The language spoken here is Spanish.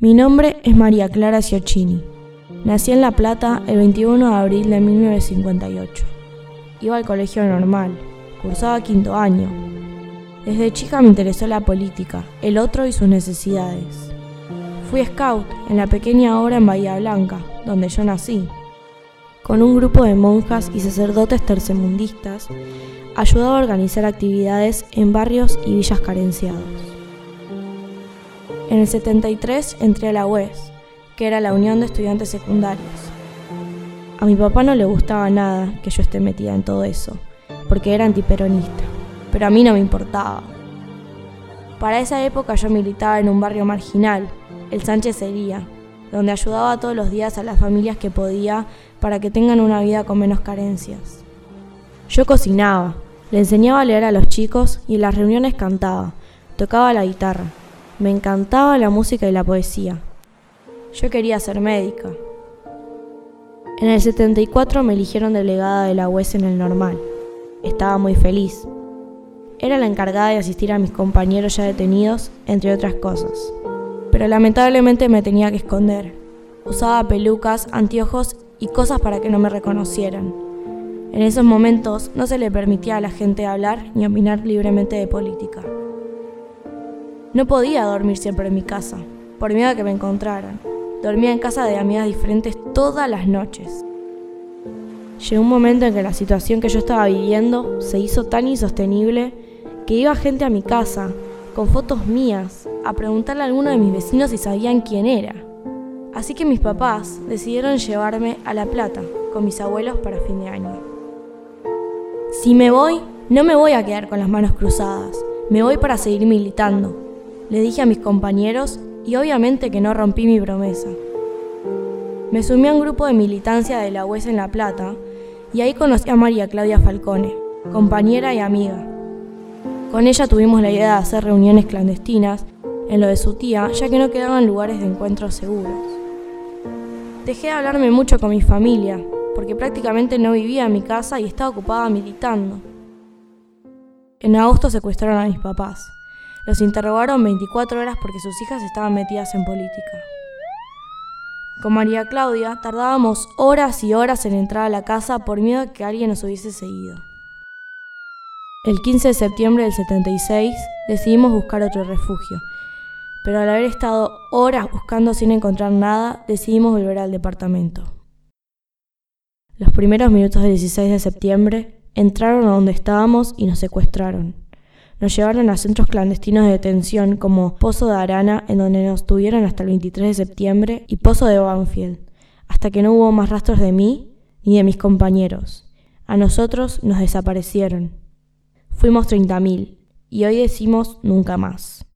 Mi nombre es María Clara Ciocchini. Nací en La Plata el 21 de abril de 1958. Iba al colegio normal, cursaba quinto año. Desde chica me interesó la política, el otro y sus necesidades. Fui scout en la pequeña obra en Bahía Blanca, donde yo nací. Con un grupo de monjas y sacerdotes tercermundistas, ayudaba a organizar actividades en barrios y villas carenciados. En el 73 entré a la UES, que era la Unión de Estudiantes Secundarios. A mi papá no le gustaba nada que yo esté metida en todo eso, porque era antiperonista, pero a mí no me importaba. Para esa época yo militaba en un barrio marginal, el Sánchez Sería, donde ayudaba todos los días a las familias que podía para que tengan una vida con menos carencias. Yo cocinaba, le enseñaba a leer a los chicos y en las reuniones cantaba, tocaba la guitarra. Me encantaba la música y la poesía. Yo quería ser médica. En el 74 me eligieron delegada de la UES en el normal. Estaba muy feliz. Era la encargada de asistir a mis compañeros ya detenidos, entre otras cosas. Pero lamentablemente me tenía que esconder. Usaba pelucas, anteojos y cosas para que no me reconocieran. En esos momentos no se le permitía a la gente hablar ni opinar libremente de política. No podía dormir siempre en mi casa, por miedo a que me encontraran. Dormía en casa de amigas diferentes todas las noches. Llegó un momento en que la situación que yo estaba viviendo se hizo tan insostenible que iba gente a mi casa, con fotos mías, a preguntarle a alguno de mis vecinos si sabían quién era. Así que mis papás decidieron llevarme a La Plata con mis abuelos para fin de año. Si me voy, no me voy a quedar con las manos cruzadas, me voy para seguir militando, le dije a mis compañeros y obviamente que no rompí mi promesa. Me sumí a un grupo de militancia de la UES en La Plata y ahí conocí a María Claudia Falcone, compañera y amiga. Con ella tuvimos la idea de hacer reuniones clandestinas en lo de su tía, ya que no quedaban lugares de encuentro seguros. Dejé de hablarme mucho con mi familia, porque prácticamente no vivía en mi casa y estaba ocupada militando. En agosto secuestraron a mis papás. Los interrogaron 24 horas porque sus hijas estaban metidas en política. Con María Claudia tardábamos horas y horas en entrar a la casa por miedo a que alguien nos hubiese seguido. El 15 de septiembre del 76 decidimos buscar otro refugio, pero al haber estado horas buscando sin encontrar nada, decidimos volver al departamento. Los primeros minutos del 16 de septiembre entraron a donde estábamos y nos secuestraron. Nos llevaron a centros clandestinos de detención como Pozo de Arana, en donde nos tuvieron hasta el 23 de septiembre, y Pozo de Banfield, hasta que no hubo más rastros de mí ni de mis compañeros. A nosotros nos desaparecieron. Fuimos 30.000 y hoy decimos nunca más.